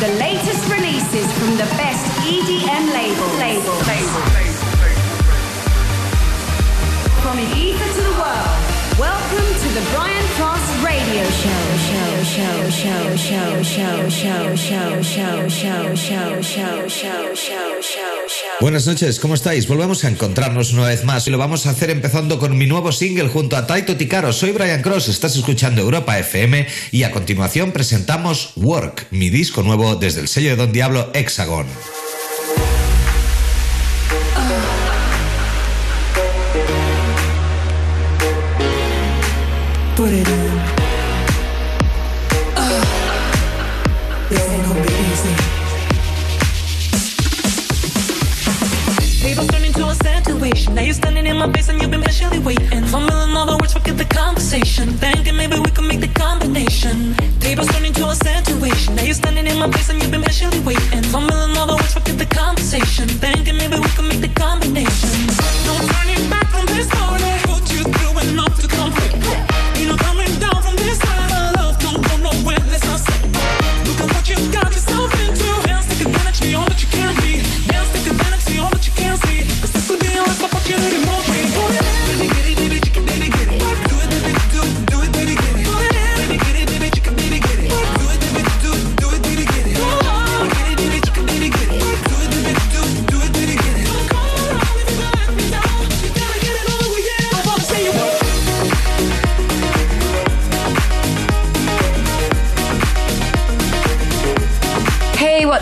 The latest releases from the best EDM labels. Label. Label. From Ibiza to the world, welcome to the Brian Cross Radio. Show, show, show, show, show, show, show, show, show, show, show, show, show, show. Buenas noches, ¿cómo estáis? Volvemos a encontrarnos una vez más y lo vamos a hacer empezando con mi nuevo single junto a Taito Ticaro. Soy Brian Cross, estás escuchando Europa FM y a continuación presentamos Work, mi disco nuevo desde el sello de Don Diablo Hexagon.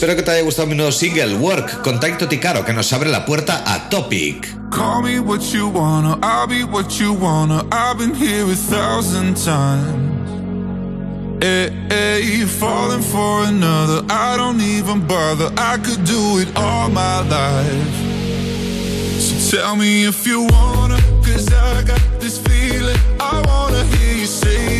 Espero que te haya gustado mi nuevo single, Work, con Taito Ticaro, que nos abre la puerta a Topic. Call me what you wanna, I'll be what you wanna. I've been here a thousand times. Hey, hey, falling for another, I don't even bother. I could do it all my life. So tell me if you wanna, cause I got this feeling. I wanna hear you say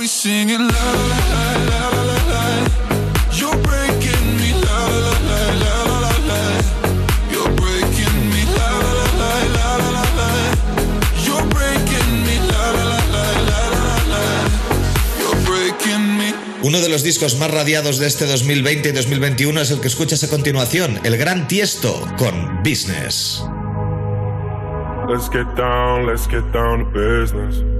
be singing la la la la la la. You're breaking me la la la la la la. You're breaking me la la la la la la. You're breaking me la la la la la la. You're breaking me. Uno de los discos más radiados de este 2020 y 2021 es el que escuchas a continuación, el Gran Tiesto con Business. Let's get down, let's get down to business.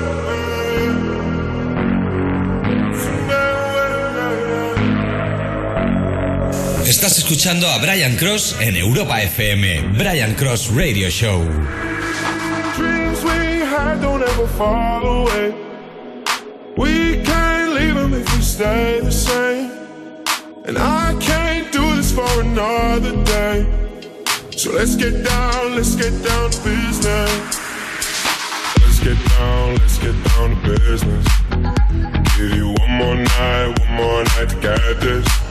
Estás escuchando a Brian Cross en Europa FM, Brian Cross Radio Show. Dreams we had don't ever fall away. We can't leave them if we stay the same. And I can't do this for another day. So let's get down, let's get down to business. Let's get down, let's get down to business. Give you one more night, one more night to get this.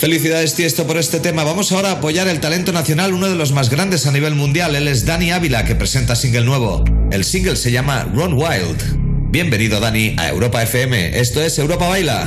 Felicidades Tiesto por este tema. Vamos ahora a apoyar el talento nacional, uno de los más grandes a nivel mundial. Él es Dani Ávila, que presenta single nuevo. El single se llama Run Wild. Bienvenido Dani a Europa FM. Esto es Europa Baila.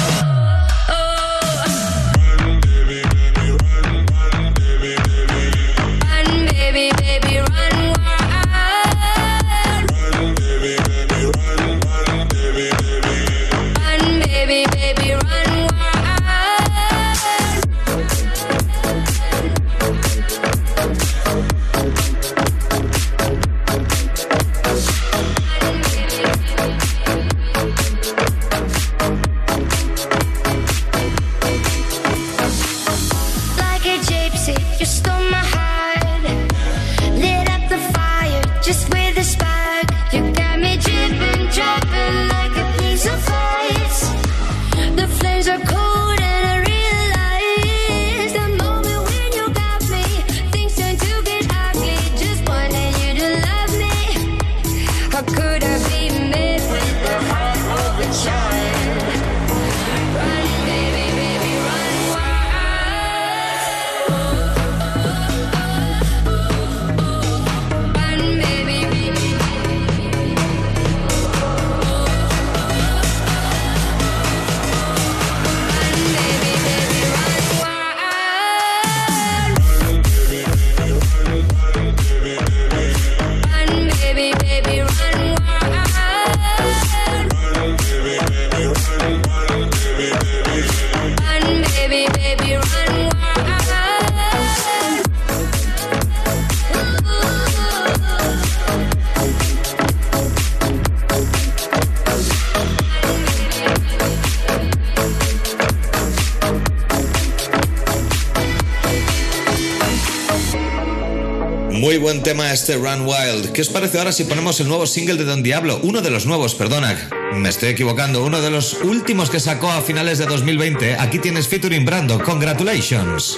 Could I tema este Run Wild. ¿Qué os parece ahora si ponemos el nuevo single de Don Diablo? Uno de los nuevos, perdona. Me estoy equivocando. Uno de los últimos que sacó a finales de 2020. Aquí tienes featuring Brando. Congratulations.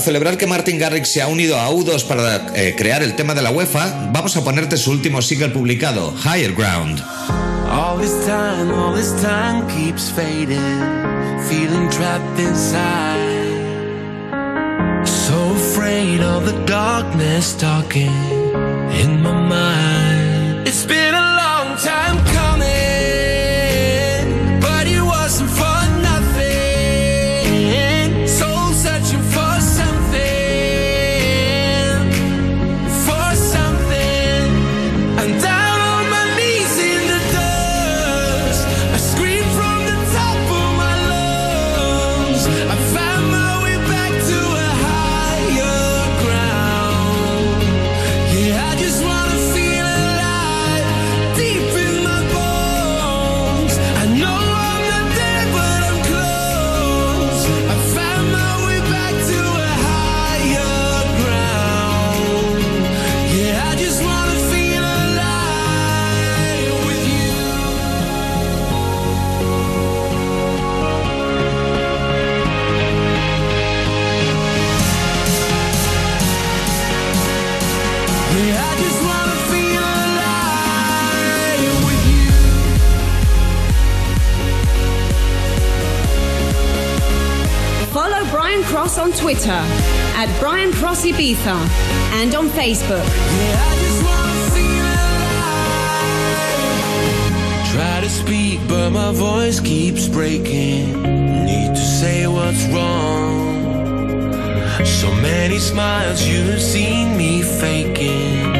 Para celebrar que Martin Garrix se ha unido a U2 para eh, crear el tema de la UEFA, vamos a ponerte su último single publicado, Higher Ground. So afraid of the darkness talking in my mind. On Twitter, at Brian Cross Ibiza, and on Facebook. Try to speak, but my voice keeps breaking. Need to say what's wrong. So many smiles you've seen me faking.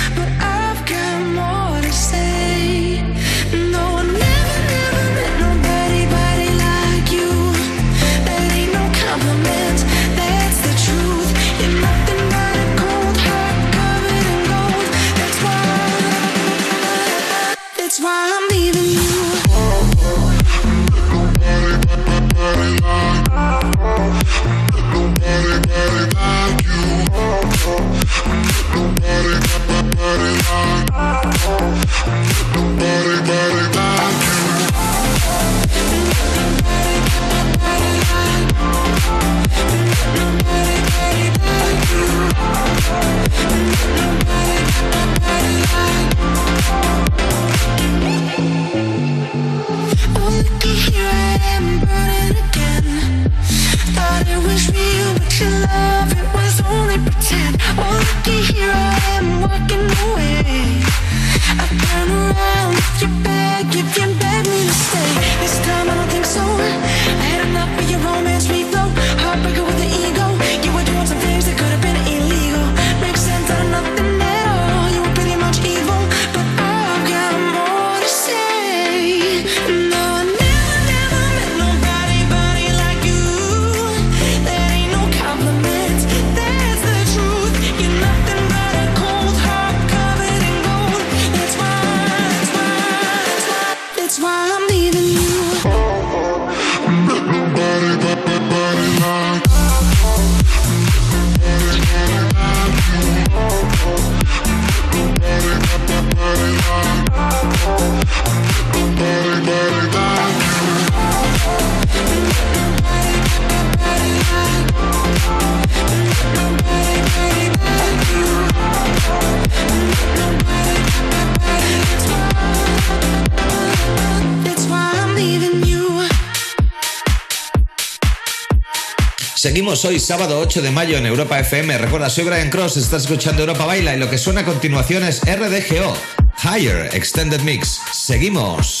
give you seguimos hoy, sábado 8 de mayo en Europa FM. Recuerda, soy Brian Cross, estás escuchando Europa Baila y lo que suena a continuación es RDGO, Higher Extended Mix. Seguimos.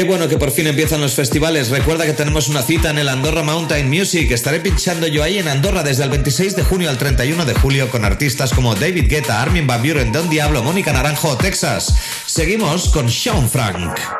Qué bueno que por fin empiezan los festivales. Recuerda que tenemos una cita en el Andorra Mountain Music. Estaré pinchando yo ahí en Andorra desde el 26 de junio al 31 de julio con artistas como David Guetta, Armin Van Buren, Don Diablo, Mónica Naranjo, Texas. Seguimos con Sean Frank.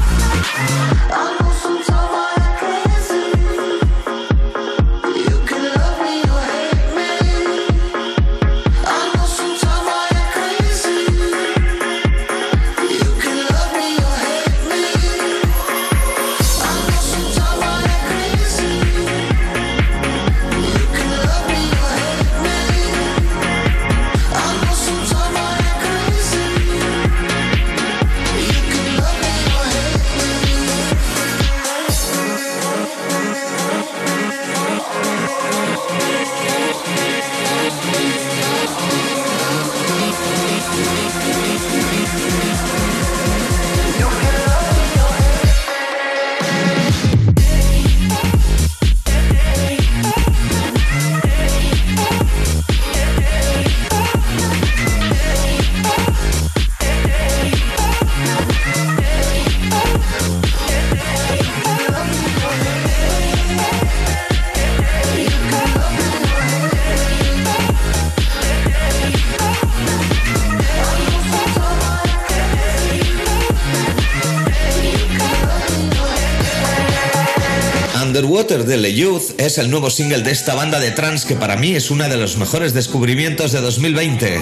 Le Youth es el nuevo single de esta banda de trance que para mí es uno de los mejores descubrimientos de 2020.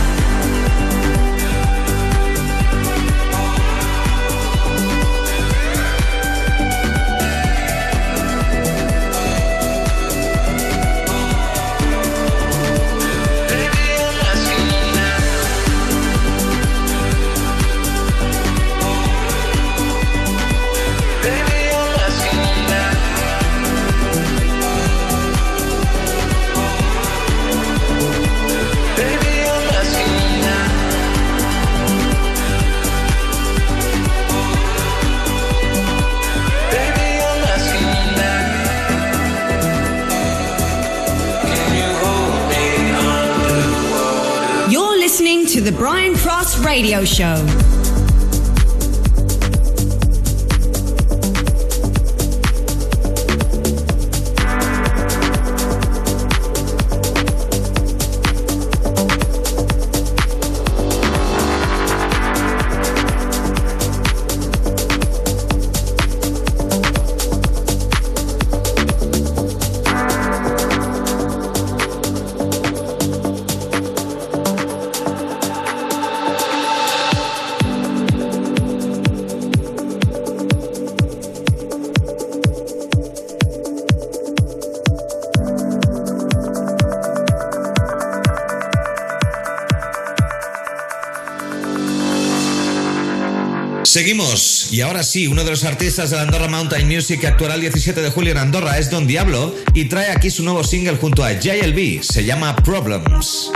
Radio Show. Y ahora sí, uno de los artistas de la Andorra Mountain Music que actuará el 17 de julio en Andorra es Don Diablo y trae aquí su nuevo single junto a JLB, se llama Problems.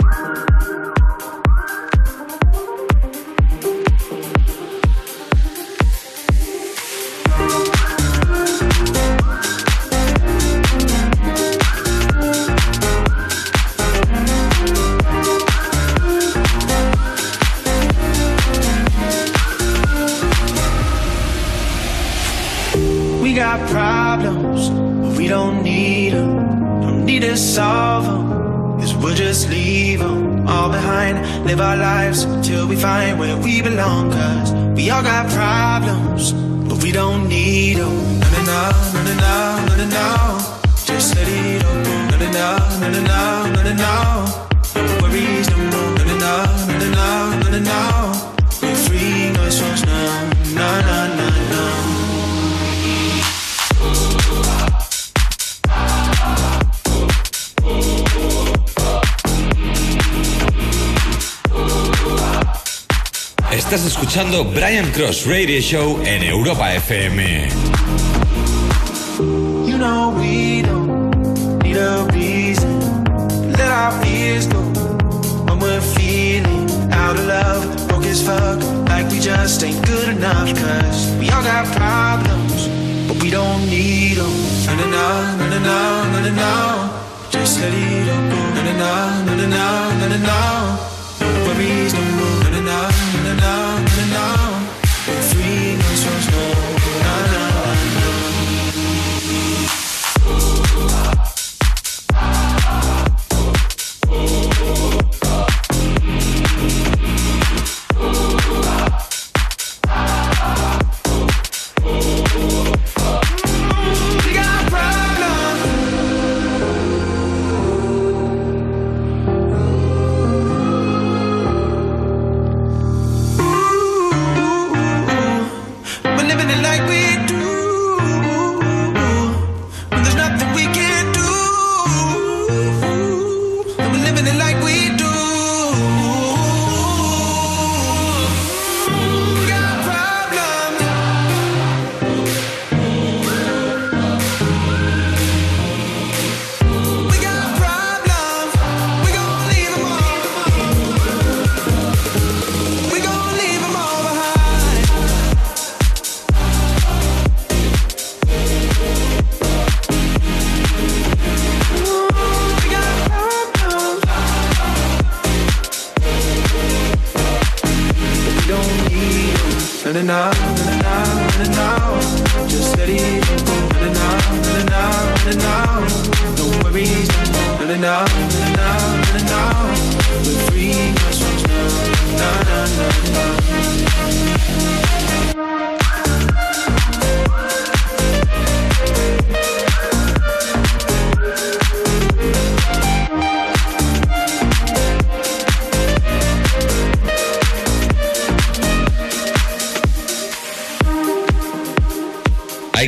Cross Radio Show en Europa FM. You know we don't need a reason. Let our fears go when we're feeling out of love. Broke as fuck, like we just ain't good enough. Cause we all got problems, but we don't need them. No, no, no, no, no, no, no. Just let it go. No, no, no, no, no, no, no, no. Worries no more. No, no, no,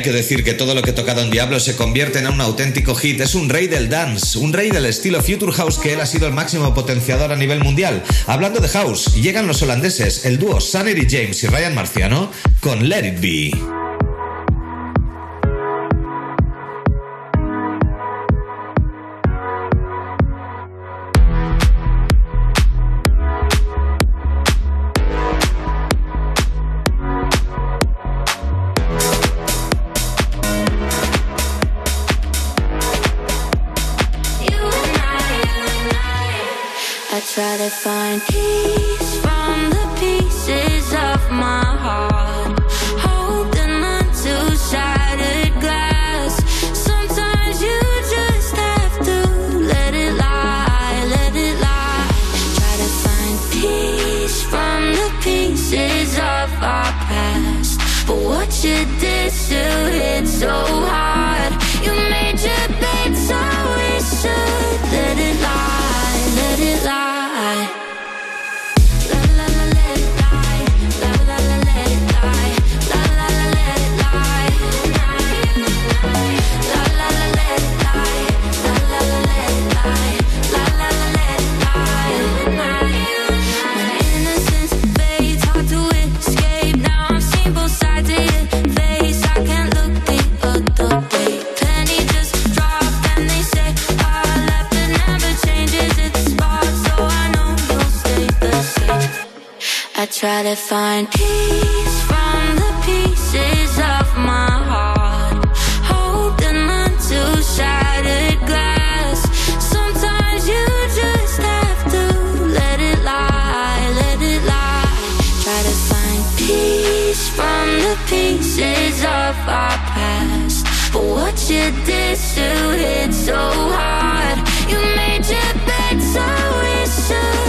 que decir que todo lo que toca Don Diablo se convierte en un auténtico hit. Es un rey del dance, un rey del estilo Future House que él ha sido el máximo potenciador a nivel mundial. Hablando de house, llegan los holandeses, el dúo Sunny James y Ryan Marciano con Let It Be. I try to find peace from the pieces of my heart, holding on to shattered glass. Sometimes you just have to let it lie, let it lie. Try to find peace from the pieces of our past, but what you did still hit so hard. You made your bed, so we should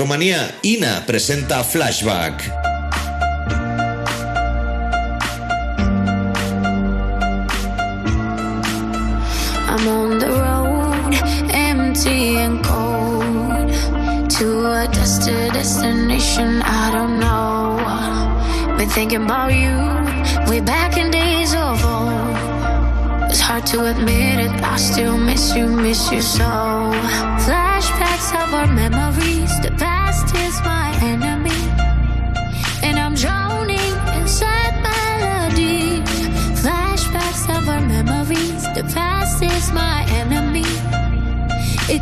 Rumanía, INNA presenta Flashback. I'm on the road, empty and cold, to a destined destination I don't know. Been thinking about you way back in days of old. It's hard to admit it, I still miss you, miss you so. Flashbacks of our memories,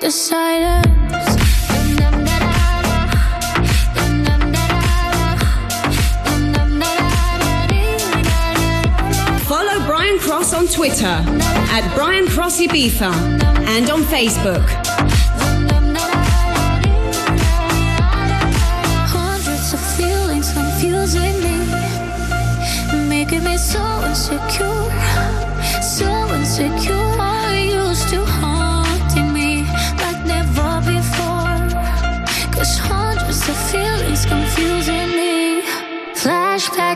The silence. Follow Brian Cross on Twitter at Brian Cross Ibiza and on Facebook.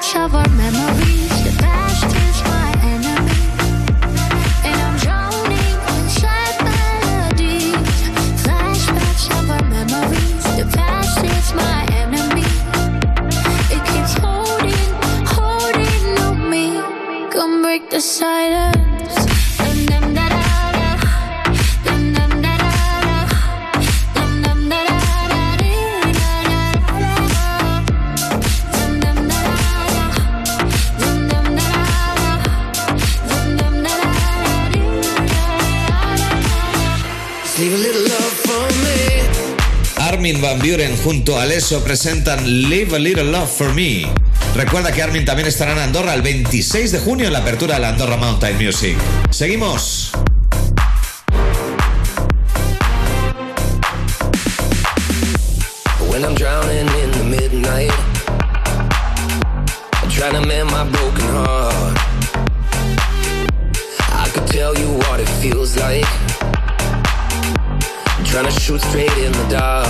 Flashbacks of our memories, junto a Leso presentan Live a Little Love for Me. Recuerda que Armin también estará en Andorra el 26 de junio en la apertura de la Andorra Mountain Music. Seguimos. When I'm drowning in the midnight, I'm trying to mend my broken heart. I could tell you what it feels like. I'm trying to shoot straight in the dark.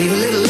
Leave a little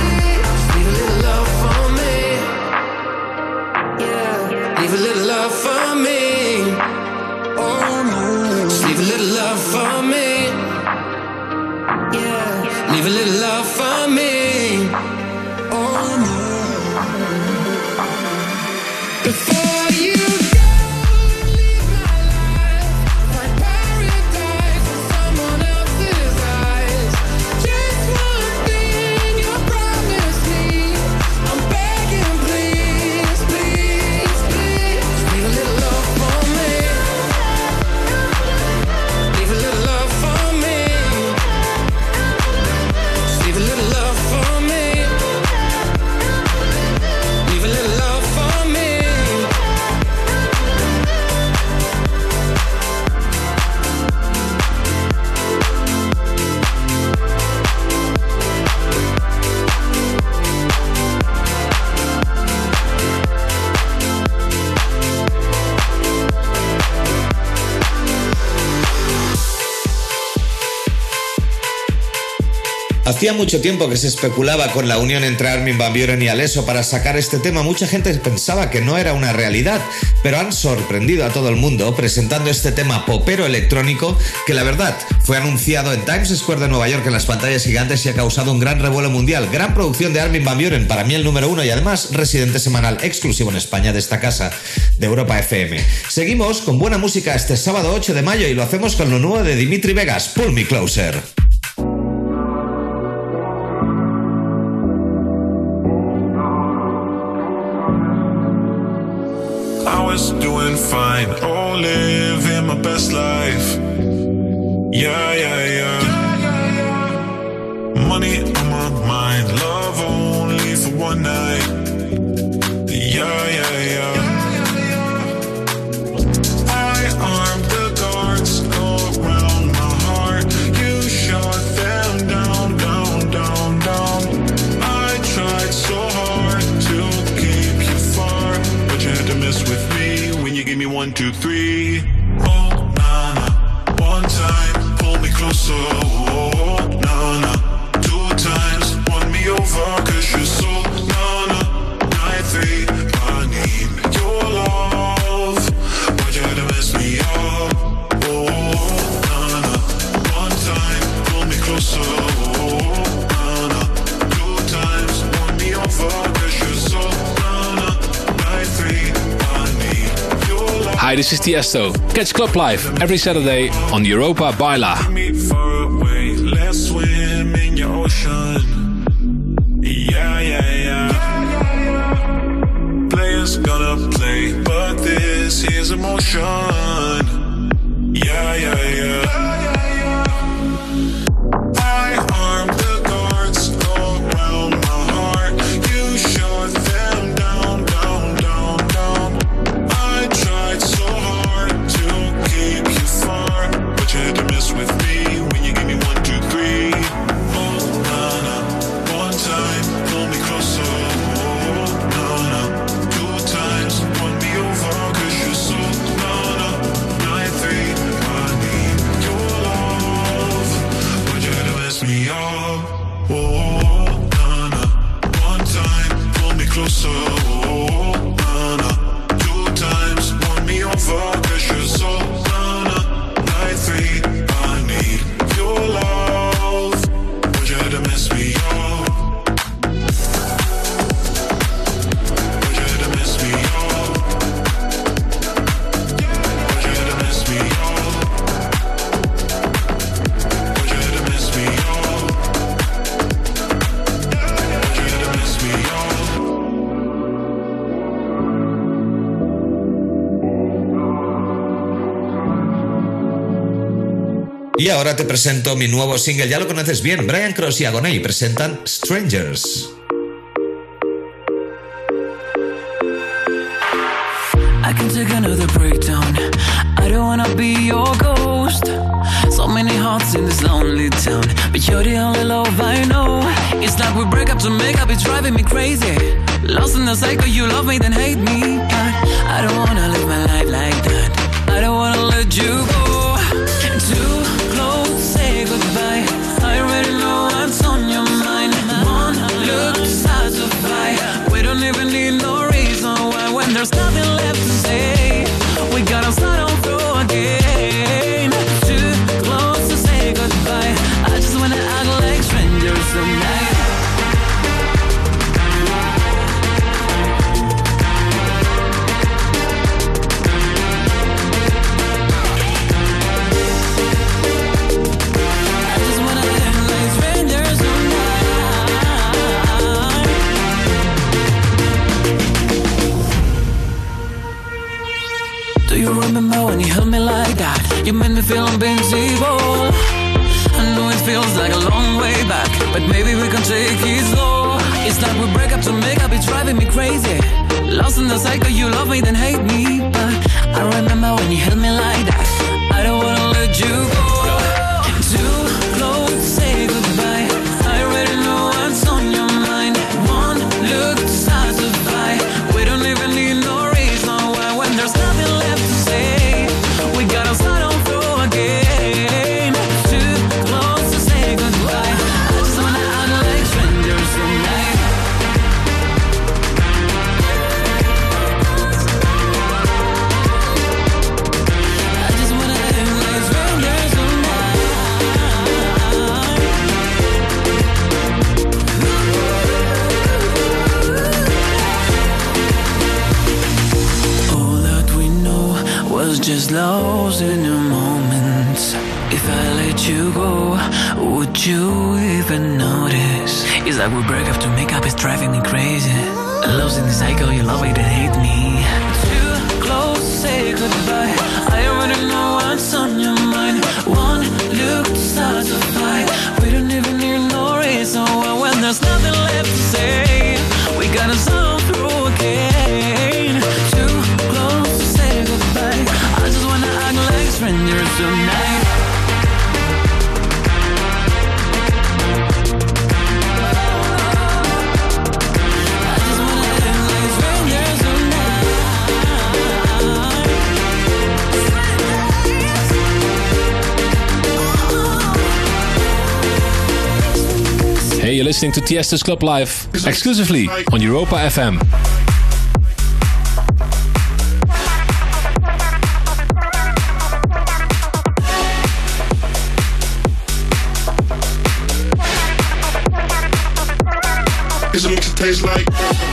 Hacía mucho tiempo que se especulaba con la unión entre Armin Van Buren y Alesso para sacar este tema. Mucha gente pensaba que no era una realidad, pero han sorprendido a todo el mundo presentando este tema popero electrónico que la verdad fue anunciado en Times Square de Nueva York en las pantallas gigantes y ha causado un gran revuelo mundial. Gran producción de Armin Van Buren, para mí el número uno y además residente semanal exclusivo en España de esta casa de Europa FM. Seguimos con buena música este sábado 8 de mayo y lo hacemos con lo nuevo de Dimitri Vegas, Pull Me Closer. fine. Oh, living my best life. Yeah, yeah, yeah. Money on my mind, love only for one night. Yeah, yeah. One, two, three. Oh, na, na. One time, pull me closer. Hi, this is Tiesto. Catch Club Live every Saturday on Europa Baila. Players gonna play, but this is emotion. Yeah, yeah, yeah. Y ahora te presento mi nuevo single, ya lo conoces bien, Brian Cross y Agoney presentan Strangers. Listening to Tiesto's Club Live exclusively on Europa FM. Cause it makes it taste like.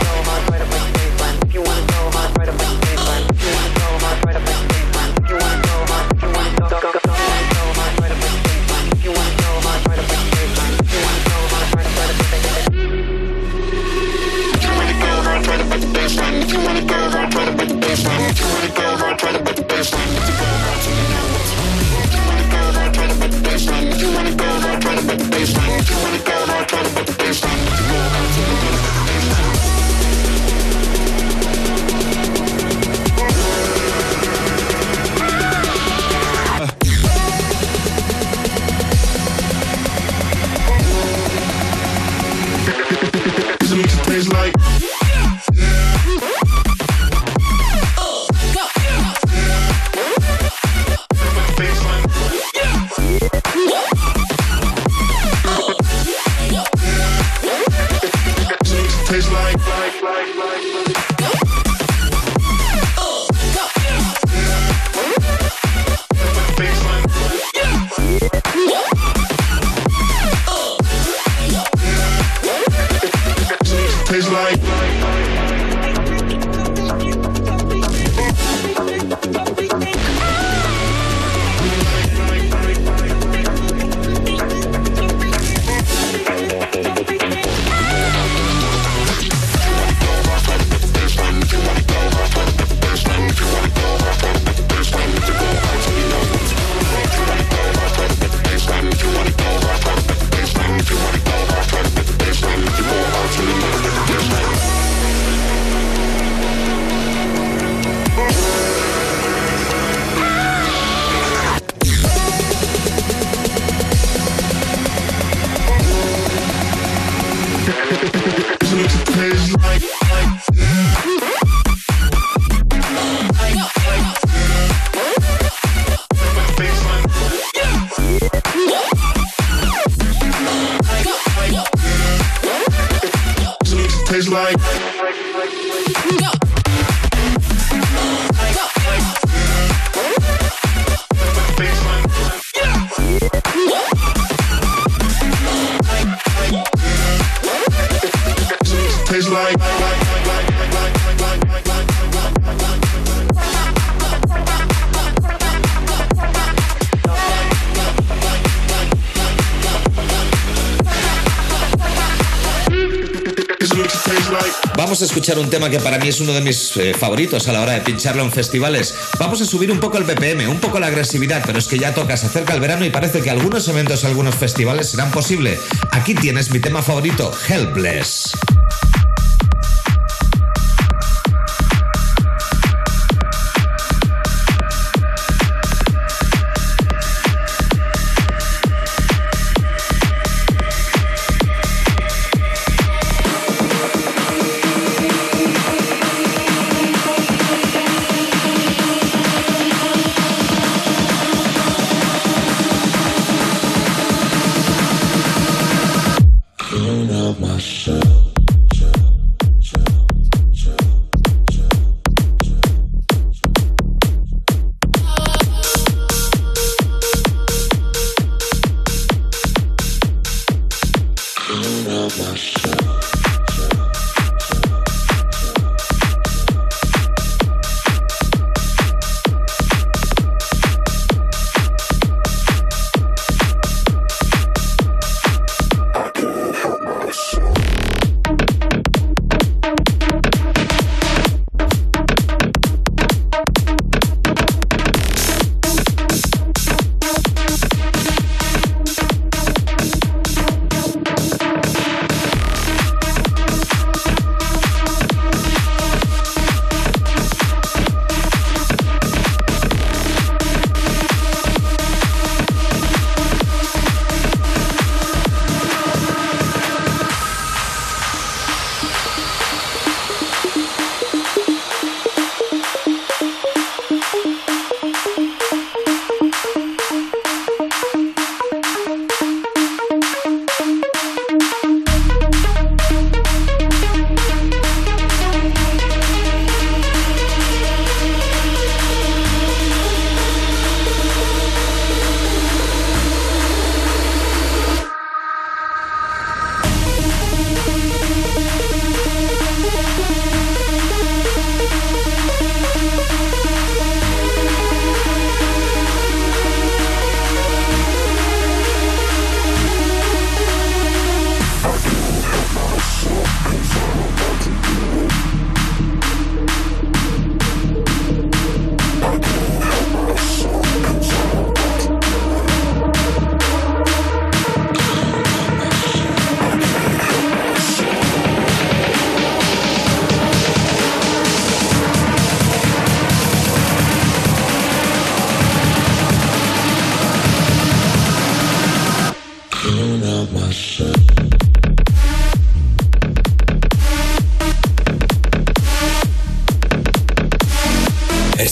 Escuchar un tema que para mí es uno de mis eh, favoritos a la hora de pincharlo en festivales. Vamos a subir un poco el BPM, un poco la agresividad, pero es que ya toca, se acerca el verano y parece que algunos eventos, algunos festivales serán posible. Aquí tienes mi tema favorito, Helpless.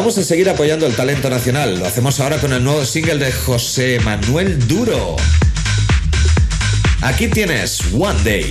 Vamos a seguir apoyando el talento nacional. Lo hacemos ahora con el nuevo single de José Manuel Duro. Aquí tienes One Day.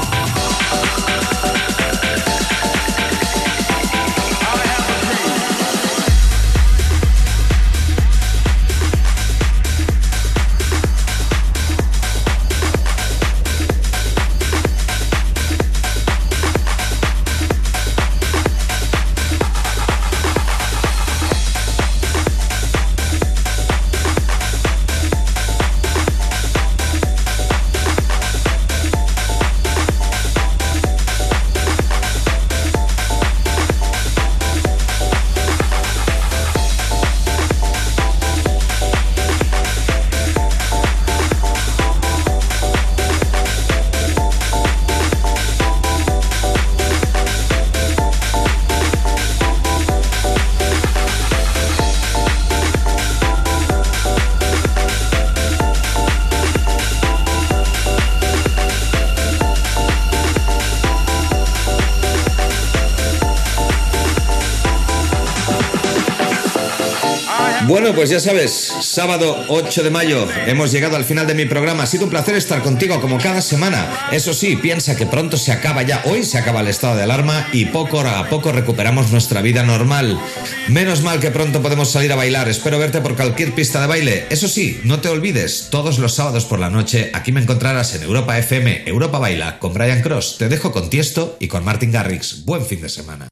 Pues ya sabes, sábado 8 de mayo hemos llegado al final de mi programa. Ha sido un placer estar contigo como cada semana. Eso sí, piensa que pronto se acaba ya. Hoy se acaba el estado de alarma y poco a poco recuperamos nuestra vida normal. Menos mal que pronto podemos salir a bailar. Espero verte por cualquier pista de baile. Eso sí, no te olvides, todos los sábados por la noche aquí me encontrarás en Europa FM, Europa Baila, con Brian Cross. Te dejo con Tiesto y con Martin Garrix. Buen fin de semana.